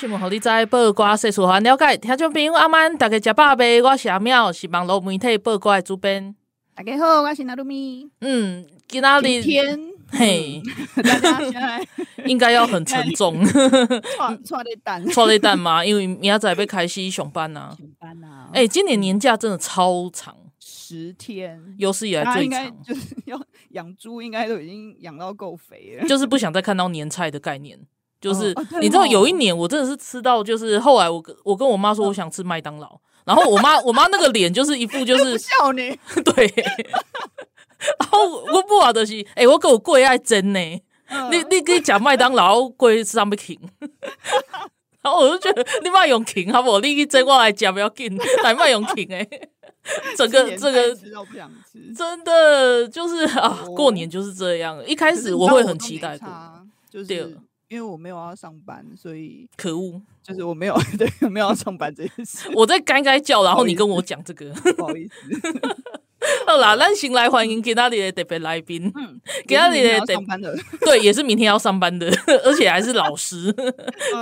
新闻，互你知；报挂世事，互咱了解。听众朋友，阿曼，大家食饱未？我是阿妙，是网络媒体报挂的主编。大家好，我是纳鲁米。嗯，今仔日天，嘿，应该要很沉重。错错的蛋，错的蛋吗？因为明仔载要开始上班呐。上班啊！哎，今年年假真的超长，十天，有史以来最长。就是要养猪，应该都已经养到够肥了。就是不想再看到年菜的概念。就是你知道，有一年我真的是吃到，就是后来我跟我跟我妈说我想吃麦当劳，然后我妈我妈那个脸就是一副就是 笑你，对。然后我不好的是，哎，我给我贵爱真呢，你你跟你讲麦当劳贵上面停，然后我就觉得你卖用停好不好？你一真过来讲不要紧，来卖用停哎，整个这个真的就是啊，过年就是这样。一开始我会很期待过，就是。因为我没有要上班，所以可恶，就是我没有 对没有要上班这件事。我在该该叫，然后你跟我讲这个，不好意思。好啦，咱先来欢迎今天的特别来宾。嗯，今天的上班的，对，也是明天要上班的，而且还是老师。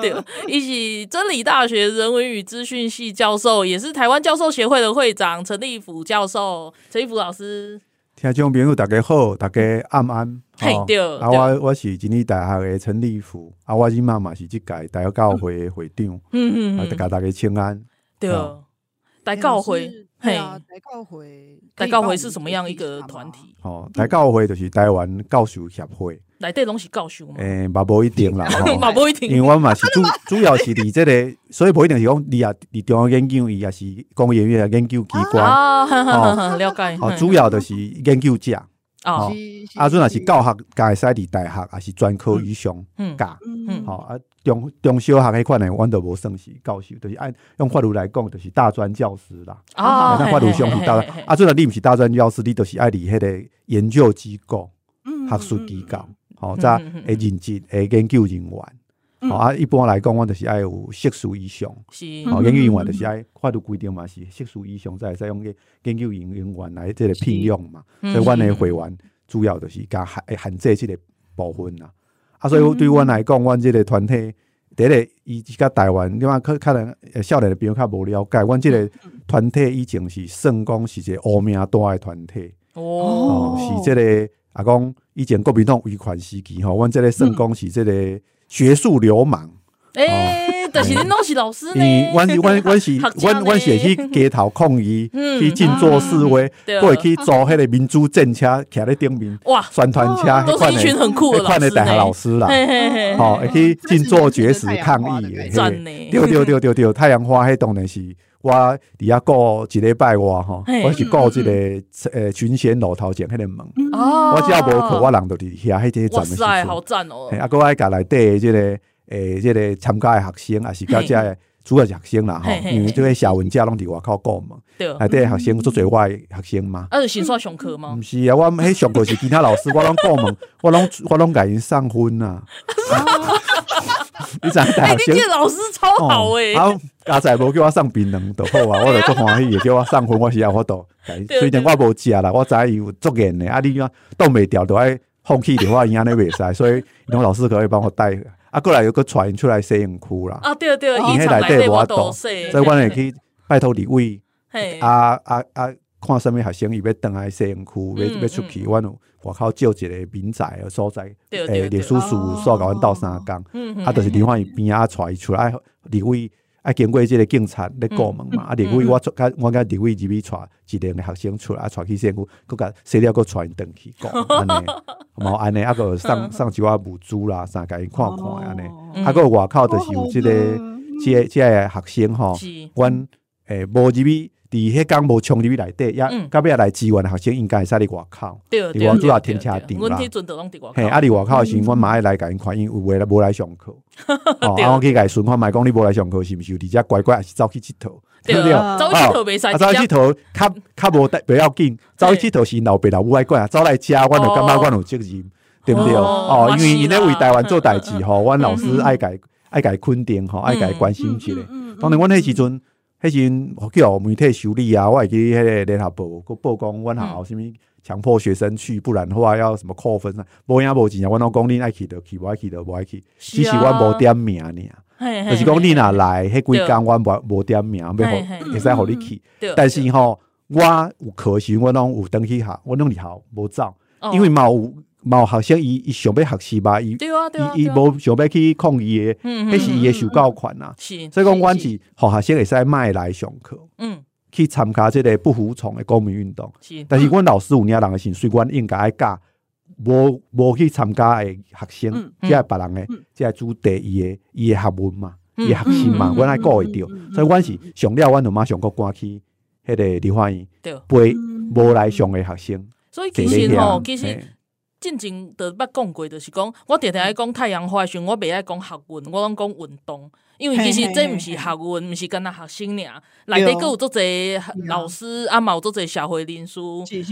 对，一起真理大学人文与资讯系教授，也是台湾教授协会的会长陈立甫教授，陈立甫老师。听众朋友，大家好，大家安安。嘿，对。啊，我我是今年大学的陈立福，啊，我今妈妈是这届大学教会的会长。嗯嗯嗯。大家大家请安。对。大教会，嘿，大教会，大教会是什么样一个团体？哦，大教会就是台湾教授协会。内底拢是教授嘛？诶，嘛无一定啦，嘛无一定。因为我嘛是 主主要是伫这个，所以无一定是讲你啊，伫中央研究，伊也是工研院研究机关。哦，了解。哦，主要就是研究者。哦，啊，阵也是教学，家使伫大学，也是专科以上教。嗯，好啊，中中小学迄款呢，阮都无算是教授，就是按用法律来讲，就是大专教师啦。啊，那法律上是大专。啊，阵你毋是大专教师，你就是爱伫迄个研究机构、学术机构。好，再会任职诶研究人员，好啊。一般来讲，我就是爱有硕士以上，是好研究人员就是爱法律规定嘛，是硕士以上才会使用个研究人人员来即个聘用嘛。所以，阮诶会员主要就是加限限制即个部分啦。啊，所以对阮来讲，阮即个团体第一个伊甲台湾，另外可可能少年的朋友较无了解，阮即个团体以前是算讲是一个乌名大诶团体哦，是这个。阿公以前国民党维权时期吼，阮即个算讲是即个学术流氓。诶，但是恁拢是老师呢？阮阮阮是阮阮是 去街头抗议，去静坐示威，过会去坐迄个民主战车，徛咧顶面。哇，宣传车，都是一群很酷的老师。大学老师啦，吼，会去静坐绝食抗议。对对对对对，太阳花迄当然是。我伫遐过一礼拜外吼，我是过即个诶群贤路头前迄个门，我只要无课，我人就伫遐迄个站的时阵。哇塞，好赞哦！啊，阁爱甲内底即个诶，即个参加诶学生，也是甲遮个主要学生啦吼，因为即个社文章拢伫外口过嘛。内底学生做侪我诶学生嘛。啊，是先煞上课吗？毋是啊，我迄上课是其他老师，我拢过门，我拢我拢甲因送分啊。你知影大学？生老师超好诶，好家仔无叫我送槟榔就好啊，我就足欢喜，也叫我送薰，我是啊，我都，虽然我无食啦，我知伊有足瘾诶，啊，你讲挡袂掉，都爱放弃的话，伊安尼袂使，所以那种老师可以帮我带，啊，过来有个传出来摄影区啦，啊，对对，伊迄内底无多，所以阮会去拜托李伟，啊啊啊，看什物学生伊要登来摄影区，要要出去，阮有。外口借一个民宅的所在，诶，历史事务所甲阮斗相共，啊，就是另外一边啊，带伊出来，李伟啊，经过即个警察咧过门嘛，啊，李伟我甲我甲李伟入去带一两个学生出来，啊，带去县府，搁甲洗了，搁带因登去讲，安尼，冇 安尼，啊，搁送送一寡物资啦，啥甲因看看安尼，啊，搁外口就是有即个即个即个学生吼，阮诶无入去。伫迄工无冲入去内底，也到尾来支援的学生应该会使伫外口，伫我主要停车场啦。嘿，啊伫外口时，阮嘛爱来甲因看，因为有诶无来上课，哦，啊我去甲伊询看，卖讲你无来上课是毋是有伫遮乖乖，还是走去佚佗？对不对？走去佚佗袂使，走去佚佗较较无得，袂要紧。走去佚佗是老爸老母爱管啊，走来遮，阮就感觉阮有责任，对毋对？哦，因为因咧为台湾做代志吼，阮老师爱甲爱甲肯定吼，爱甲关心一下。当然，阮迄时阵。迄阵叫媒体修理啊，我会记迄个联合报，个报讲阮学校啥物强迫学生去，不然的话要什么扣分啊？无影无钱啊！阮拢讲恁爱去就去，无爱去就无爱去。只是阮无点名尔，就是讲你若来，迄几工阮无无点名，要互会使互你去。但是吼，我有课时，我拢有登去学，我拢伫校无走，因为嘛有。冇学生伊伊想要学习吧，伊伊伊无想要去抗议的，迄是伊的受教权呐。所以讲，阮是互学生会使卖来上课，嗯，去参加即个不服从的公民运动。但是阮老师有领人的心，所以阮应该爱教无无去参加的学生，即系别人的，即系主题伊的伊的学问嘛，伊的学习嘛，阮爱顾会着。所以阮是上了，阮就马上搁赶去迄个梨花院陪无来上的学生。所以其实吼，其实。进前就捌讲过，就是讲我常常爱讲太阳花的时阵，我袂爱讲学运，我拢讲运动，因为其实这毋是学运，毋是干那学生尔，内底阁有足侪老师，啊嘛有足侪社会人士，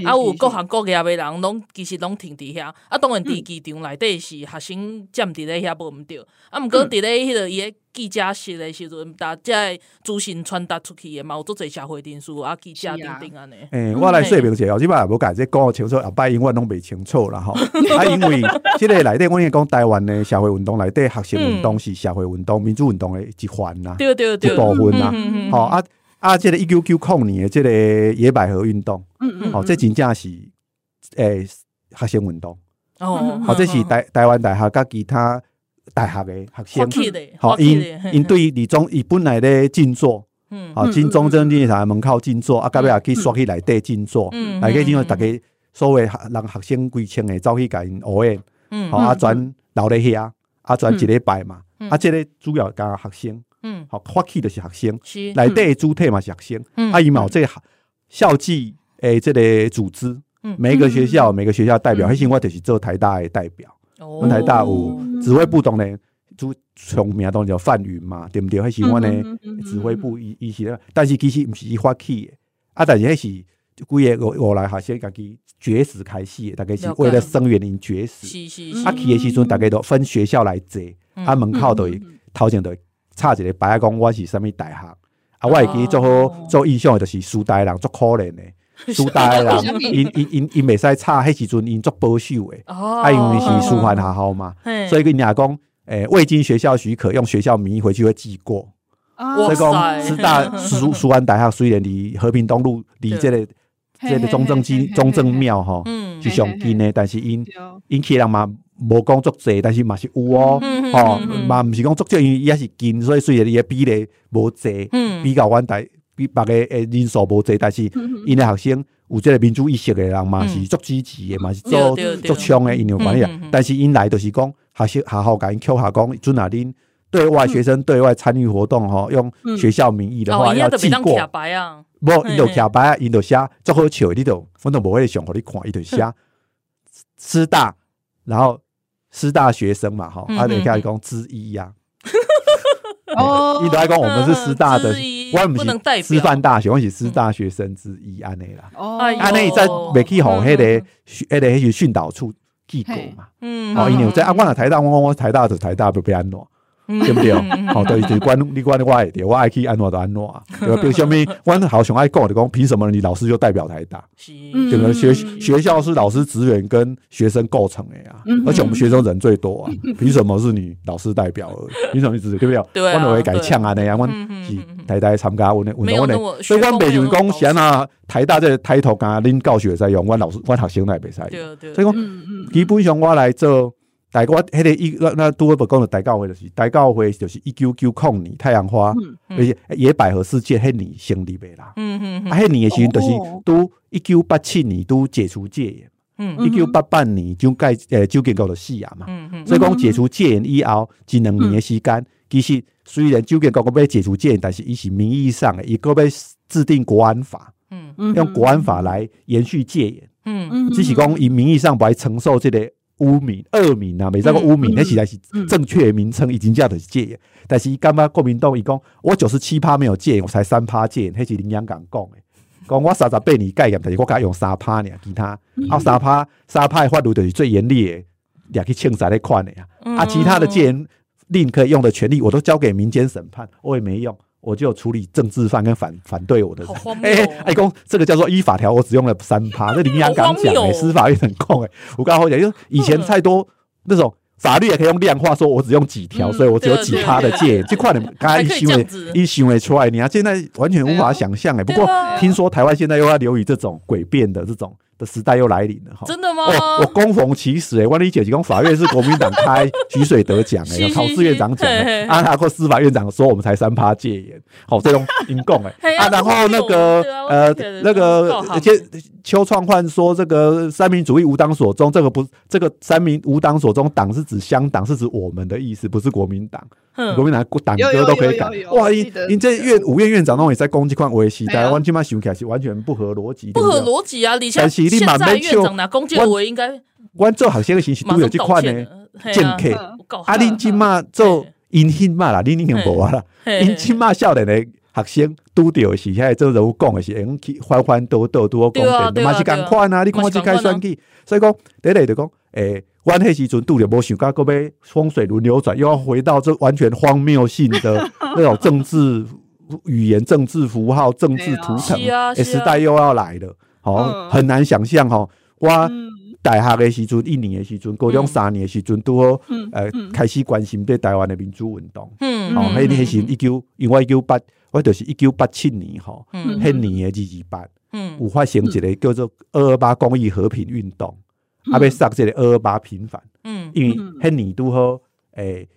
啊有各行各业诶人，拢其实拢停伫遐，啊当然伫机场内底是学生占伫咧遐无毋对，啊毋过伫咧迄个伊诶。记者室的时阵，大家资讯传达出去的嘛，有做侪社会人士啊，记者等等安尼。诶、欸，我来说明一下，即摆也无解释讲清楚，后摆因我拢袂清楚啦吼。啊，因为即个内底，我应该讲台湾的社会运动内底，学生运动是社会运动、民主运动的一环呐，对对对，一部分呐。吼、嗯嗯喔、啊啊，即、这个一九九零年的即个野百合运动，嗯嗯，吼、喔，这真正是诶、欸、学生运动。哦，好，这是台台湾大学甲其他。大学的学生，好，因因对李宗伊本来咧静坐，嗯，好，进中正纪念堂门口静坐，啊，隔壁也去刷去内底静坐，嗯，来个因为大家所谓让学生规清的走去甲因学诶，嗯，好，啊，转留咧遐，啊，转一礼拜嘛，啊，即个主要甲学生，嗯，好，发起的是学生，是，内底主体嘛是学生，嗯，啊，伊嘛有即个校际诶，即个组织，嗯，每一个学校每个学校代表，迄时我就是做台大的代表。阮台大有指挥部当然主从名当然叫范云嘛，对毋对？迄是阮诶指挥部伊伊是咧，但是其实毋是伊发起诶，啊，但是迄是规个五来学生家己绝食开始，大概是为了生源因绝食。是是是。啊，去的时阵，大概都分学校来坐，啊，门口都会头前都会插一个牌讲我是啥物大学，啊，我会记做好做印象的，就是苏大人足可怜的。苏大人，因因因因袂使差，迄时阵因足保守诶，啊，因为是师范学校嘛，所以跟人家讲，诶，未经学校许可，用学校名义回去会记过。所以讲师大苏 师范大学虽然离和平东路离这个这个中正纪中正庙吼是上近诶，但是因因去人嘛无讲足济，但是嘛是有哦，吼嘛毋是讲足济，因也是近，所以虽然伊诶比例无济，比较阮大。比别个诶人数无济，但是因诶学生有即个民主意识诶人嘛，是足支持诶嘛，是足足枪诶，因有关系。但是因来就是讲学校学校甲因扣下讲，阵啊恁对外学生对外参与活动吼，用学校名义的话要记过。无，伊就徛白啊，伊就写足好笑，你就我都无会想互你看，伊就写师大，然后师大学生嘛，吼，啊，你看讲之一呀。哦，伊都爱讲我们是师大的，我们是师范大学，我是师大学生之一安内啦。哦，安内在未去互迄个迄个迄个训导处记过嘛。嗯，哦，因为在啊，我若台大，我我台大就台大，不不安怎，对不对？好，对，就管你关的我会，我爱去安怎就安怎。对吧？比如说咪，我好想爱讲就讲，凭什么你老师就代表台大？整个学学校是老师职员跟学生构成的呀，而且我们学生人最多啊，凭什么是你老师代表？凭什么是对不对？我就会改呛啊那样，我是台大参加我的运动的，所以我北京讲先啊，台大这个抬头啊恁教学在用，我老师我学生来比赛，所以讲基本上我来做。大我迄个一那那拄个不讲的大教会就是大教会就是一九九零年太阳花，而且野百合世界迄年成立的啦。嗯嗯啊，迄年的时阵就是拄一九八七年拄解除戒严。嗯一九八八年就改诶，就建国的死啊嘛。嗯嗯。所以讲解除戒严以后，一两年的时间，其实虽然就建国要解除戒严，但是伊是名义上的，伊个要制定国安法，嗯嗯，用国安法来延续戒严，嗯嗯，只是讲以名义上不来承受这个污名、恶名啊，没这个污名，那实在是正确的名称，已经叫做戒严。但是感觉国民党伊讲，我九十七趴没有戒严，我才三趴戒严，那是林洋港讲的。讲我三十八年戒严，但是我敢用三趴呢，其他啊三趴三趴的法律就是最严厉的，也去清查那款的呀。啊，其他的戒严令可以用的权利，我都交给民间审判，我也没用，我就处理政治犯跟反反对我的人。哎哎，公这个叫做依法条，我只用了三趴，这林洋刚讲哎，司法院很控哎，我刚好讲，就以前太多那种。法律也可以用量化，说我只用几条，所以我只有几趴的戒。这块你刚才一行为一行为出来，你看现在完全无法想象哎。不过听说台湾现在又要流于这种诡辩的这种的时代又来临了哈。真的吗？哦，我恭逢其时哎，万里姐姐讲法院是国民党开，徐水得奖哎，有考试院长讲，啊，然后司法院长说我们才三趴戒严，好这种阴共哎啊，然后那个呃那个而且。邱创焕说：“这个三民主义无党所宗，这个不，这个三民无党所宗，党是指乡党，是指我们的意思，不是国民党。国民党党歌都可以改。哇，你你这院五院院长都也在攻击款维系，台湾起码想起来是完全不合逻辑，不合逻辑啊！你像现在院长拿攻击维应该，我做好些个形式都有这款呢，政客。啊林起码做阴险嘛啦，你你用无啊啦，因起码少年的。”学生拄着的是，遐做人物讲的是，会去翻翻倒倒拄好讲的，嘛是共款啊！你看我即开选举，所以讲第一个就讲，诶，阮迄时阵拄着无想到，阁要风水轮流转，又要回到这完全荒谬性的 那种政治语言、政治符号、政治图腾的时代又要来了，好，很难想象吼，我大学的时阵，一年的时阵，高中三年的时阵，拄好，呃，开始关心对台湾的民主运动，嗯，哦，迄迄时一九，因为一九八。我就是一九八七年吼，迄年的二二八，有发生一个叫做二二八公益和平运动，啊，要杀这个二二八平反，因为迄年拄好，诶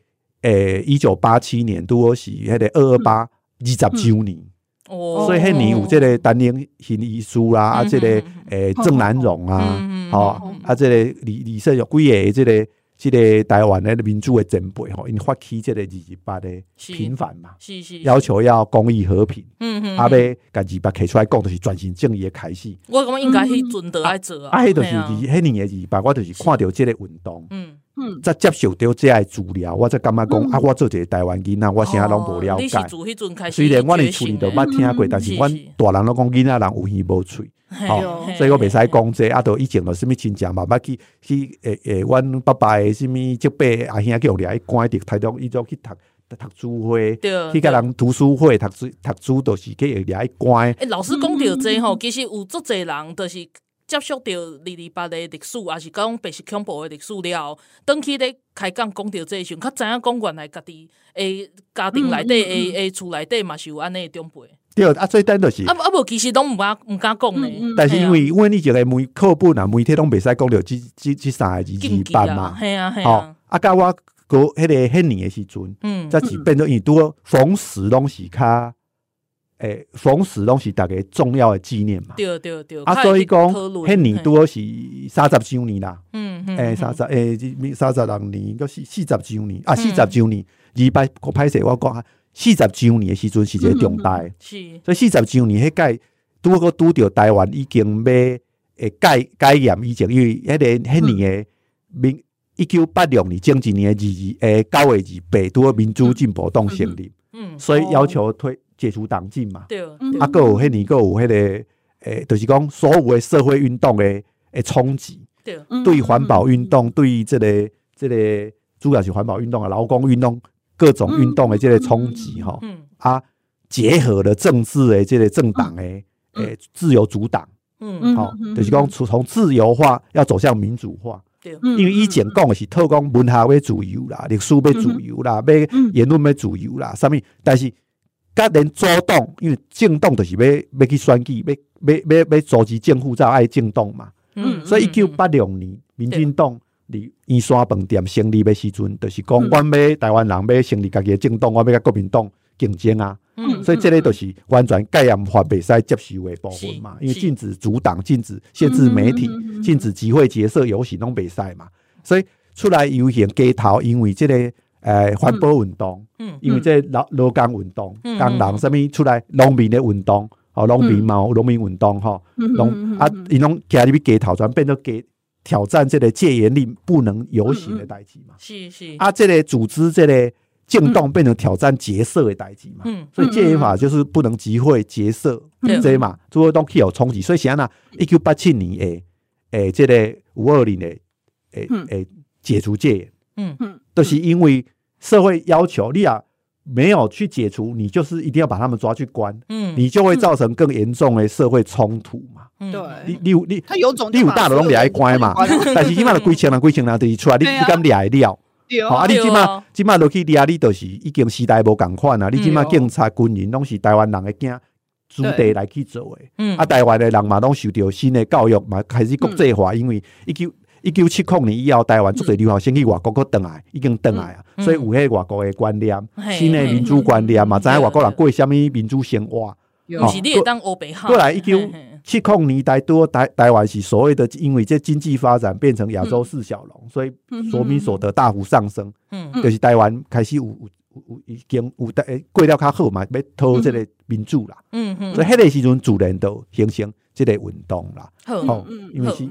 诶，一九八七年拄好是迄个二二八二十周年，哦。所以迄年有即个陈荣兴医师啦，啊，即个诶郑南榕啊，吼，啊，即个李李胜有几个即个。这个台湾的民主的前辈吼，因发起即个二二八的平反嘛，是是，要求要公益和平，嗯嗯，阿要甲二二八提出来讲，就是转型正义的开始。我感觉应该是准得爱做啊，啊，迄就是二迄年的二二八，我就是看着即个运动，嗯嗯，再接受到这个资料，我才感觉讲啊，我做一个台湾囡仔，我啥拢无了解。虽然我伫厝里头捌听过，但是阮大人拢讲囡仔人有耳无喙。好，所以我袂使讲这，啊，都以前有啥物亲情嘛，捌去去诶诶，阮爸爸诶啥物叔伯阿兄叫掠去关伫台中，伊就去读读书会，去甲人读书会读书读书，都是去掠去关。诶，老师讲着这吼，其实有足侪人都是接触到二二八的历史，也是讲白色恐怖的历史了后，登去咧开讲讲到这时阵，较知影讲原来家己诶家庭内底诶诶厝内底嘛是有安尼诶长辈。对啊，最单就是啊啊，无其实拢毋敢毋敢讲呢。但是因为因为你一个媒课本啊，媒体拢袂使讲着，即即即三个二二八嘛。系啊系啊。啊，甲我个迄个迄年诶时阵，嗯，则是变做伊拄逢时拢是较诶逢时拢是逐个重要的纪念嘛。对对对。啊，所以讲迄年拄好是三十周年啦。嗯嗯。诶，三十诶，三十六年，个四四十周年啊，四十周年二八个歹势，我讲啊。四十周年的时阵是一个重大，是所以四十周年迄届拄个拄着台湾已经要诶改改严以前，因为迄个迄年诶民一九八六年前一年诶二二诶九月二八拄好民主进步党成立，嗯，所以要求推解除党禁嘛，对，啊，阁有迄年阁有迄个诶，就是讲所有诶社会运动诶诶冲击，对，对环保运动，对这个这个主要是环保运动啊，劳工运动。各种运动的这个冲击哈，啊，结合了政治的这个政党诶诶自由主党，嗯，好，就是讲从从自由化要走向民主化，因为以前讲的是透过文学要自由啦，历史要自由啦，要言论要自由啦，啥物，但是甲连主动，因为政党就是要要去选举，要要要要组织政府才爱政党嘛，嗯，所以一九八六年民进党。你圆山饭店成立的时阵，就是讲，阮要台湾人要成立家己的政党，我要甲国民党竞争啊。嗯、所以这个就是完全戒严法袂使接受的部分嘛。因为禁止阻挡、禁止限制媒体、禁止集会结社游行拢袂使嘛。所以出来游行街头，因为这个诶环保运动，嗯因为这劳劳工运动，工人什么出来农民的运动。哦农民嘛，农民运动哈，农啊，伊拢加入去街头，转变做给挑战这个戒严令不能游行的代志嘛。是是啊，这个组织这个运动变成挑战结社的代志嘛。嗯所以戒严法就是不能集会结社，这嘛，诸多东西有冲击。所以像那一九八七年诶诶，这个五二零的诶诶解除戒严，嗯嗯，都是因为社会要求你啊。没有去解除，你就是一定要把他们抓去关，嗯，你就会造成更严重的社会冲突嘛。对，你你有你他有种你有大的拢来关嘛，但是起码的规千人规千人就是出来，你你敢抓了？好啊，你起码起码落去抓你，就是已经时代无共款啊。你起码警察军人拢是台湾人的囝子弟来去做的，嗯，啊，台湾的人嘛拢受到新的教育嘛，开始国际化，因为一九一九七零年以后，台湾做侪留学生去外国个转来，已经倒来啊，所以有迄外国的观念，新的民主观念嘛，知影外国人过什么民主生活。有是你当欧北哈。过来一九七零年代多台台湾是所谓的，因为这经济发展变成亚洲四小龙，所以国民所得大幅上升。嗯，就是台湾开始有有有已经有诶过了较好嘛，要讨这个民主啦。嗯嗯，所以迄个时阵自然都形成这个运动啦。好，因为是。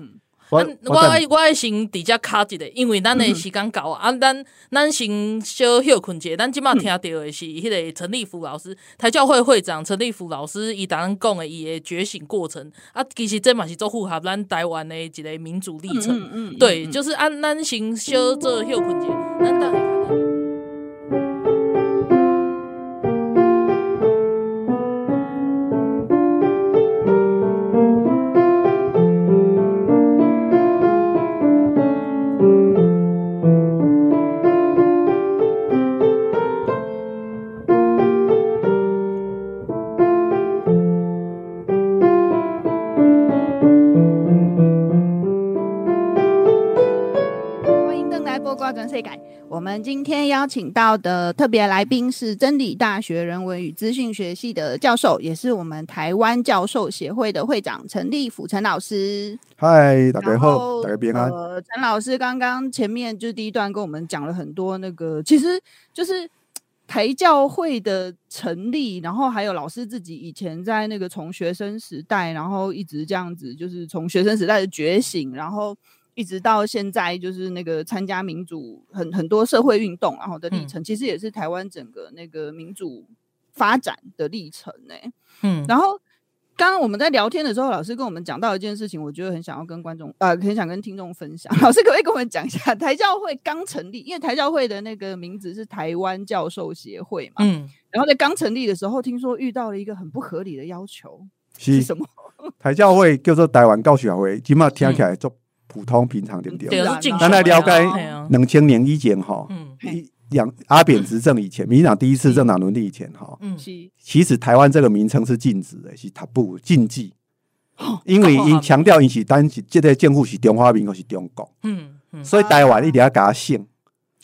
我我爱我爱先直接卡一个，因为咱的时间到啊，咱咱先小休困一下。咱即马听到的是迄个陈立夫老师，台教会会长陈立夫老师，伊当讲的伊的觉醒过程啊，其实这嘛是做符合咱台湾的一个民主历程。嗯嗯嗯、对，就是按咱先小做休困一下，咱等下。我们今天邀请到的特别来宾是真理大学人文与资讯学系的教授，也是我们台湾教授协会的会长陈立甫陈老师。嗨，大家好，大家平安。呃，陈老师刚刚前面就第一段跟我们讲了很多那个，其实就是台教会的成立，然后还有老师自己以前在那个从学生时代，然后一直这样子，就是从学生时代的觉醒，然后。一直到现在，就是那个参加民主很很多社会运动，然后的历程，嗯、其实也是台湾整个那个民主发展的历程呢。嗯，然后刚刚我们在聊天的时候，老师跟我们讲到一件事情，我觉得很想要跟观众呃，很想跟听众分享。老师可不可以跟我们讲一下，台教会刚成立，因为台教会的那个名字是台湾教授协会嘛。嗯，然后在刚成立的时候，听说遇到了一个很不合理的要求，是，是什么？台教会叫做台湾教授协会，起码听起来就。普通平常对不对，咱来了解两千年以前哈，一两阿扁执政以前，民进党第一次政党轮替以前哈，其实台湾这个名称是禁止的，是 taboo 禁忌，因为因强调因是单是这个政府是中华民国是中国，嗯，所以台湾一定要给他姓。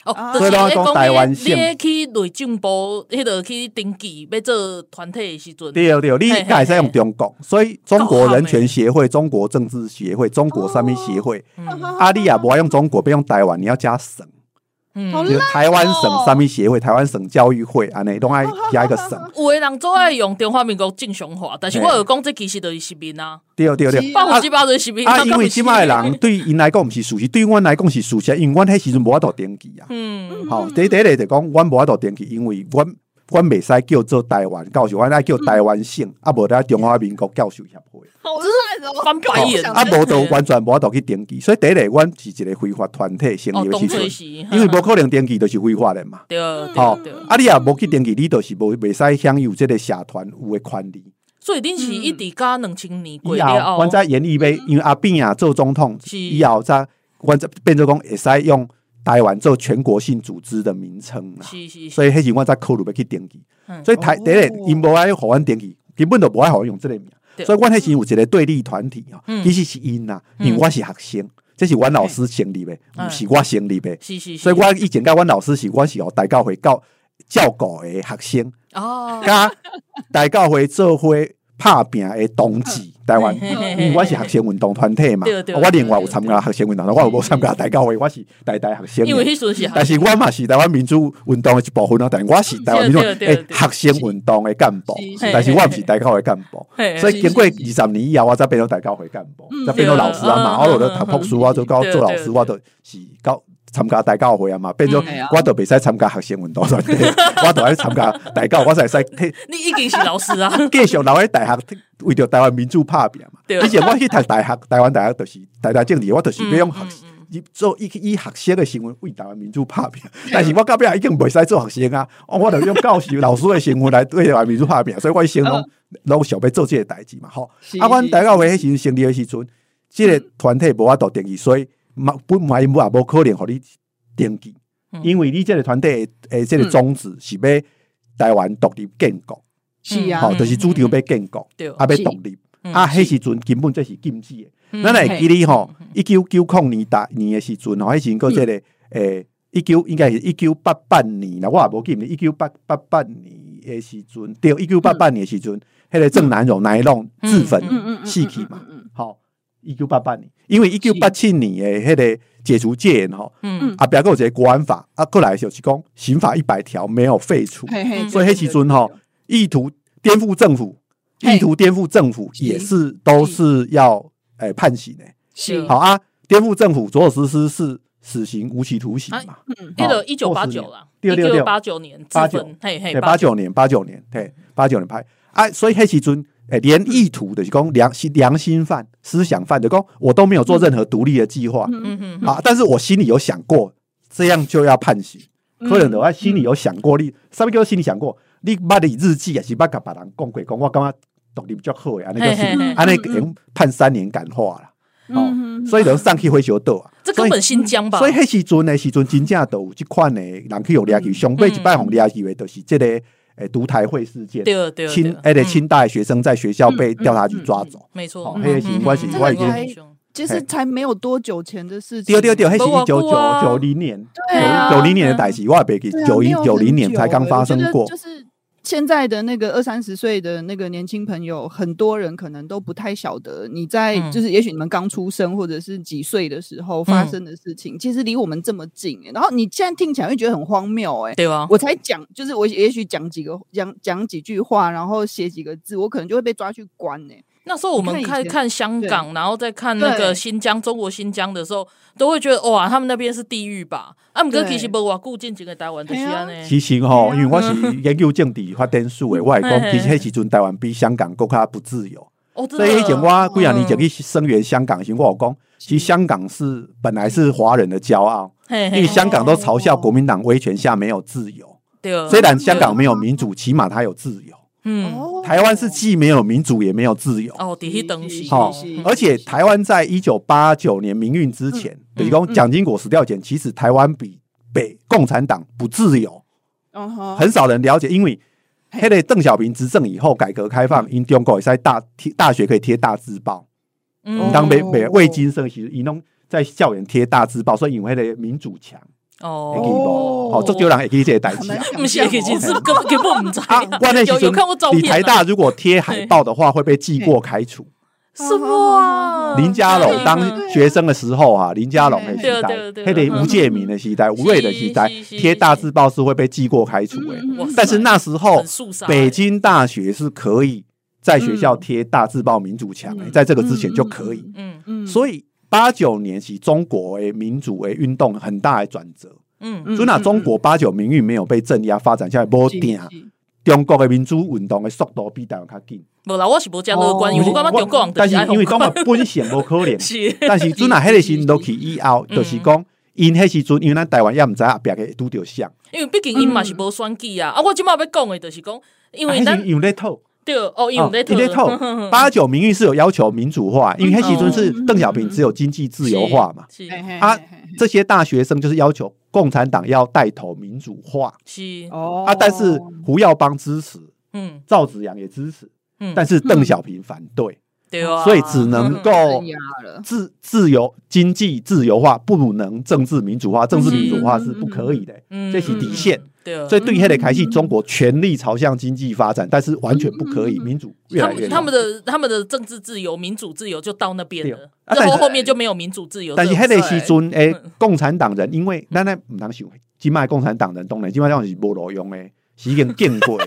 哦，所以讲台湾性，你去内政部，迄落去登记要做团体的时阵，对对，你该使用中国，所以中国人权协会、中国政治协会、中国三民协会，阿里也不爱用中国，不用台湾，你要加省。嗯，就台湾省三民协会、台湾省教育会，安尼都爱 加一个省。有的人总爱用中华民国正常化，但是我有讲这其实都是视频啊。对对对，百分之百都是实名。啊，因为即卖的人对因来讲毋是熟悉，对阮来讲是熟悉，因为阮迄时阵无法度登记啊。嗯，好，第一第一就讲阮无法度登记，因为阮。阮袂使叫做台湾教授，阮爱叫台湾省，啊无在中华民国教授协会。好烂哦，翻白眼。啊无就完全无法度去登记，所以第一个，阮是一个非法团体成立的时阵，因为无可能登记，就是非法的嘛。对，好，啊你也无去登记，你就是无袂使享有这个社团有的权利。所以恁是一直加两千年过了后，阮在研议要，因为阿扁啊做总统以后，在阮在变做讲会使用。台湾做全国性组织的名称啦，所以迄时我在考虑要去登记，所以台第一因无爱互阮登记，根本就无爱互阮用即个名，所以阮迄时有一个对立团体哦，其实是因呐，因为我是学生，这是阮老师成立的，不是我成立的，所以我以前甲阮老师是我是。哦大教会教教过的学生哦，甲大教会做伙拍拼的冬季，台湾，因为我是学生运动团体嘛，我另外有参加学生运动，我有无参加大教会，我是台大学生。因为但是我嘛是台湾民主运动的一部分啊，但我是台湾 民主诶学生运动的干部，但是我毋是大教会干部，所以经过二十年以后，我才变成大教会干部，才变成老师啊嘛，我有咧读博士，我就搞做老师，我就是搞。参加大教会啊嘛，变咗我都未使参加学生运动团体，我都爱参加大教，我才使 替。你已经是老师啊，继续留喺大学为着台湾民主拍拼嘛。以前我去读大学，台湾大学就是台大政治，我就是要用学做以以学生的身份为台湾民主拍拼。但是我到尾已经未使做学生啊，我就用教师老师的身份来为台湾民主拍拼，所以我先拢拢想要做即个代志嘛。吼，啊，阮大教会迄时成立的时阵，即个团体无法度定义，所以。嘛不嘛也无可能互你登记，因为你这个团队诶，这个宗旨是要台湾独立建国，是啊，好，就是主张要建国，啊，要独立，啊，迄时阵根本这是禁止的。咱来记哩吼，一九九零年代年诶时阵吼，迄时个这个诶，一九应该是一九八八年啦，我也无记哩，一九八八八年诶时阵，对，一九八八年诶时阵，迄个郑南榕、南一弄自焚死去嘛，好。一九八八年，因为一九八七年诶，迄个解除戒严吼，嗯，啊，表哥有一个国安法，啊，过来就是讲刑法一百条没有废除，嘿嘿所以迄时阵吼，意图颠覆政府，意图颠覆政府也是都是要诶、欸、判刑的，是。好啊，颠覆政府所有实施是死刑无期徒刑嘛，嗯，那个一九八九了，一九八九年，八九，嘿嘿，八九年，八九年，对，八九年拍，啊，所以迄时阵。哎，连意图的是讲良心良心犯、思想犯的讲，我都没有做任何独立的计划。嗯嗯啊，但是我心里有想过，这样就要判刑。可能的话，心里有想过，你什么叫心里想过？你把你日记也是把甲别人讲过，讲我感觉独立比较好呀，那个是啊，那个判三年感化了。哦，所以就上去会学到啊。这根本新疆吧？所以迄时阵呢，时阵真正都有这款的人去有掠去，上辈一摆红掠去的，都是这个。诶，独台会事件，清哎，对，清大学生在学校被调查局抓走，没错，哦，黑情关系，我已经其实才没有多久前的事情，对对对，那是一九九九零年，九零年的代际，我也别记，九一九零年才刚发生过，就是。现在的那个二三十岁的那个年轻朋友，很多人可能都不太晓得你在，就是也许你们刚出生或者是几岁的时候发生的事情，嗯、其实离我们这么近，然后你现在听起来会觉得很荒谬，哎，对吧？我才讲，就是我也许讲几个讲讲几句话，然后写几个字，我可能就会被抓去关，哎。那时候我们看看，看香港，然后再看那个新疆，中国新疆的时候，都会觉得哇，他们那边是地狱吧？啊，不过其实无偌久进前个台湾就是安尼。其实吼，因为我是研究政治发展史的，我会讲，其实迄时阵台湾比香港更加不自由。所以以前我几廿年前去声援香港时，我有讲，其实香港是本来是华人的骄傲，因为香港都嘲笑国民党威权下没有自由。虽然香港没有民主，起码它有自由。嗯，台湾是既没有民主也没有自由哦，底下东西。好，而且台湾在一九八九年民运之前，比如讲蒋经国死掉前，其实台湾比北共产党不自由。很少人了解，因为迄个邓小平执政以后，改革开放，因中国在大贴大学可以贴大字报。嗯，当北北魏金生其实伊拢在校园贴大字报，所以因为的民主强。哦，好，这就让 A K 这代志啊，不是是根本根本不知道。有有看过照片？你台大如果贴海报的话，会被记过开除。什么？林家龙当学生的时候啊，林家龙的时代，还得吴建民的时代，吴叡的时代，贴大字报是会被记过开除诶。但是那时候，北京大学是可以在学校贴大字报，民主墙诶，在这个之前就可以。嗯嗯，所以。八九年是中国诶民主诶运动很大的转折，嗯，所以那中国八九民运没有被镇压，发展下来无定，中国的民主运动的速度比台湾较紧。无啦，我是无这样乐观，因为我感觉中国人但是因为讲嘛本身无可能，但是阵啊，迄 个时阵都去以后，就是讲因迄时阵，因为咱台湾也毋知后壁个拄着啥，因为毕竟因嘛是无选举啊，啊，我即马要讲的，就是讲，因为咱有咧套。对哦，有在透。八九民运是有要求民主化，因为黑旗村是邓小平只有经济自由化嘛。啊，这些大学生就是要求共产党要带头民主化。是哦。啊，但是胡耀邦支持，嗯，赵紫阳也支持，嗯，但是邓小平反对。对啊。所以只能够 自自由经济自由化，不能政治民主化。政治民主化是不可以的，这是底线。对，所以对黑的开始，中国全力朝向经济发展，但是完全不可以民主越来越。他们的他们的政治自由、民主自由就到那边了，然后后面就没有民主自由。但是迄个时阵，诶，共产党人因为咱咱唔当想，今麦共产党人当然今麦这样是无路用诶，是已经见过啊。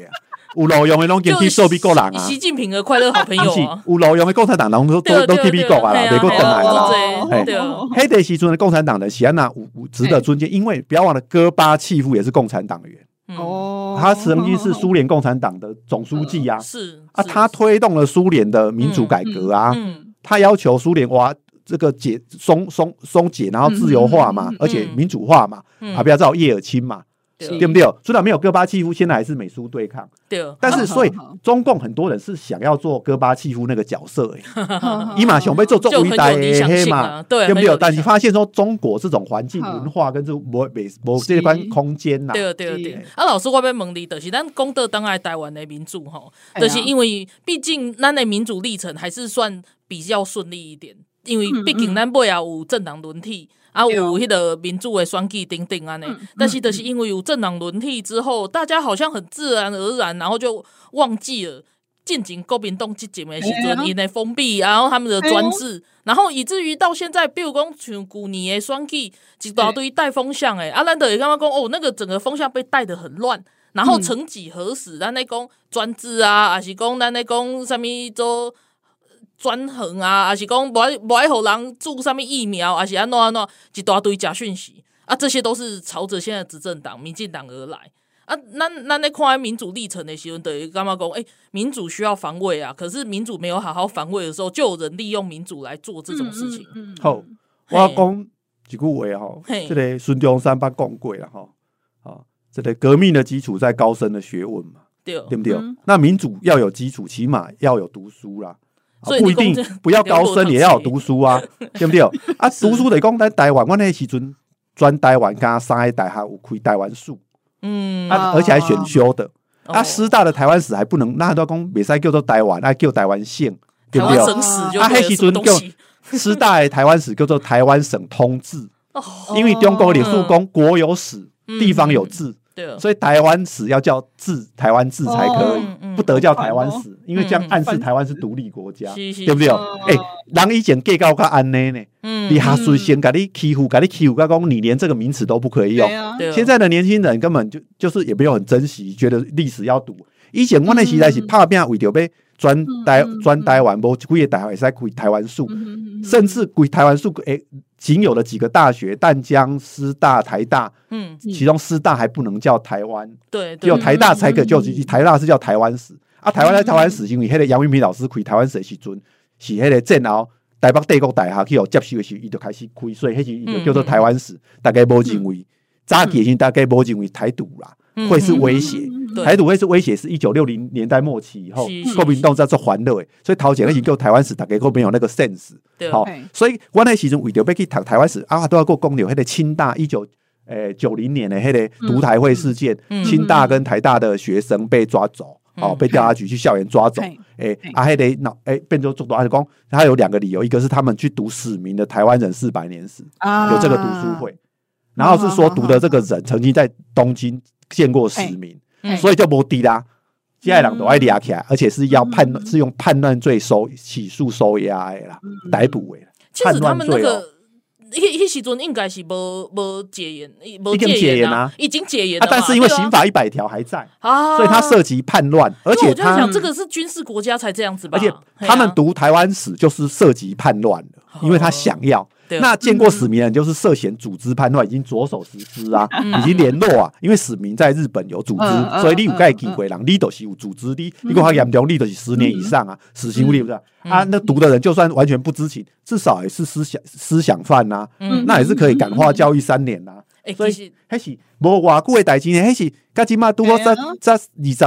有路用的拢跟去受比国人啊！习近平的快乐好朋友啊！有路用的共产党人都都都去美国啊，美国等来了。对，黑的时阵的共产党人喜安娜有值得尊敬，因为不要忘了，戈巴契夫也是共产党员哦，他曾经是苏联共产党的总书记啊，是啊，他推动了苏联的民主改革啊，他要求苏联哇这个解松松松解，然后自由化嘛，而且民主化嘛，啊，不要造叶尔钦嘛。对不对？虽然没有戈巴契夫，现在还是美苏对抗。对，但是所以 中共很多人是想要做戈巴契夫那个角色，哎，伊嘛想被做做伟大的黑嘛，对不对？但你发现说中国这种环境文化跟这某某某这关空间呐，对对对。啊，老师我要问你的是，咱功德当爱台湾的民主哈，就是因为毕竟咱的民主历程还是算比较顺利一点，因为毕竟咱不也有政党轮替。啊，有迄个民主的选举等等安尼，但是就是因为有政党轮替之后，大家好像很自然而然，然后就忘记了进行国民党执政的时阵，因的封闭，然后他们的专制，然后以至于到现在，比如讲像旧年的选举，一大堆带风向诶，啊，咱就会感觉讲哦，那个整个风向被带得很乱，然后曾几何时，咱咧讲专制啊，还是讲咱咧讲什么做？专横啊，还是讲不爱不爱互人注什么疫苗，还是安怎安怎一大堆假讯息啊，这些都是朝着现在执政党民进党而来啊。那那那看民主历程的时候，等于干嘛讲？哎，民主需要防卫啊，可是民主没有好好防卫的时候，就有人利用民主来做这种事情。嗯嗯嗯、好，我要讲一句话哈，这个孙中山捌讲过了哈，啊，这个革命的基础在高深的学问嘛，对对不对？嗯、那民主要有基础，起码要有读书啦。不一定不要高深，也要有读书啊，对不对？啊，读书得讲在台湾，我那时阵专台湾加三个大学有开台湾史，嗯，啊，而且还选修的。啊，师大的台湾史还不能，那都讲袂使叫做台湾，啊，叫台湾县，对不对？啊，那时阵叫师大的台湾史叫做台湾省通志，因为中国历史讲国有史，地方有志。所以台湾史要叫治台湾治才可以，不得叫台湾史，因为这样暗示台湾是独立国家，对不对？哎，人以前计较个安内呢，你哈水先给你欺负，给你欺负，刚刚你连这个名词都不可以用。现在的年轻人根本就就是也没有很珍惜，觉得历史要读。以前我那时代是怕变为着被专台专台湾，无几个大学会使开台湾史，甚至开台湾史诶。仅有的几个大学，淡江、师大、台大，嗯，其中师大还不能叫台湾，对，只有台大才可叫台大是叫台湾史啊。台湾在台湾史，因为迄个杨云平老师开台湾史的时阵，是迄个战后台北帝国大学去有接受的时候，伊就开始开，所以迄时就叫做台湾史。大概无认为早期先大概无认为台独啦，会是威胁，台独会是威胁，是一九六零年代末期以后，国民党在做欢乐诶，所以头前那些叫台湾史，大概都没有那个 sense。好，所以我那时阵为着要去读台湾史啊，都要过公牛。迄个清大一九诶九零年的迄个独台会事件，清大跟台大的学生被抓走，哦，被调查局去校园抓走。诶，啊，迄个脑诶变做做多，还是讲他有两个理由，一个是他们去读史明的《台湾人四百年史》，啊。有这个读书会，然后是说读的这个人曾经在东京见过史明，所以就无敌啦。接下来两都爱抓起来，而且是要判是用叛乱罪收起诉收押的啦，逮捕的。其实他们那个迄迄时阵应该是无无戒严，已经戒严啊，已经戒严啊。但是因为刑法一百条还在啊，所以它涉及叛乱，而且他想这个是军事国家才这样子吧？而且他们读台湾史就是涉及叛乱的，因为他想要。那见过史明的人就是涉嫌组织叛乱，已经着手实施啊，已经联络啊。因为死民在日本有组织，所以你有盖机会，人你都是有组织的。你讲他严重，你都是十年以上啊，死刑不是啊？那读的人就算完全不知情，至少也是思想思想犯呐，那也是可以感化教育三年呐。所以还是无偌久的代志呢，还是加起码拄好在在二十几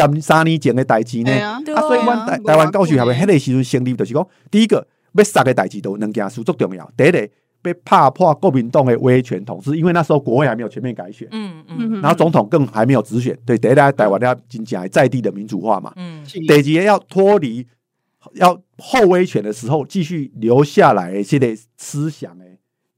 二十三年前的代志呢。啊，所以我台台湾教学还会迄个时阵成立，就是讲第一个。要杀的代志都两件事足重要。第一个，被怕破国民党的威权统治，因为那时候国会还没有全面改选，嗯嗯，然后总统更还没有直选，对，第一个台湾要真正在地的民主化嘛，嗯，第二个要脱离要后威权的时候继续留下来的这类思想的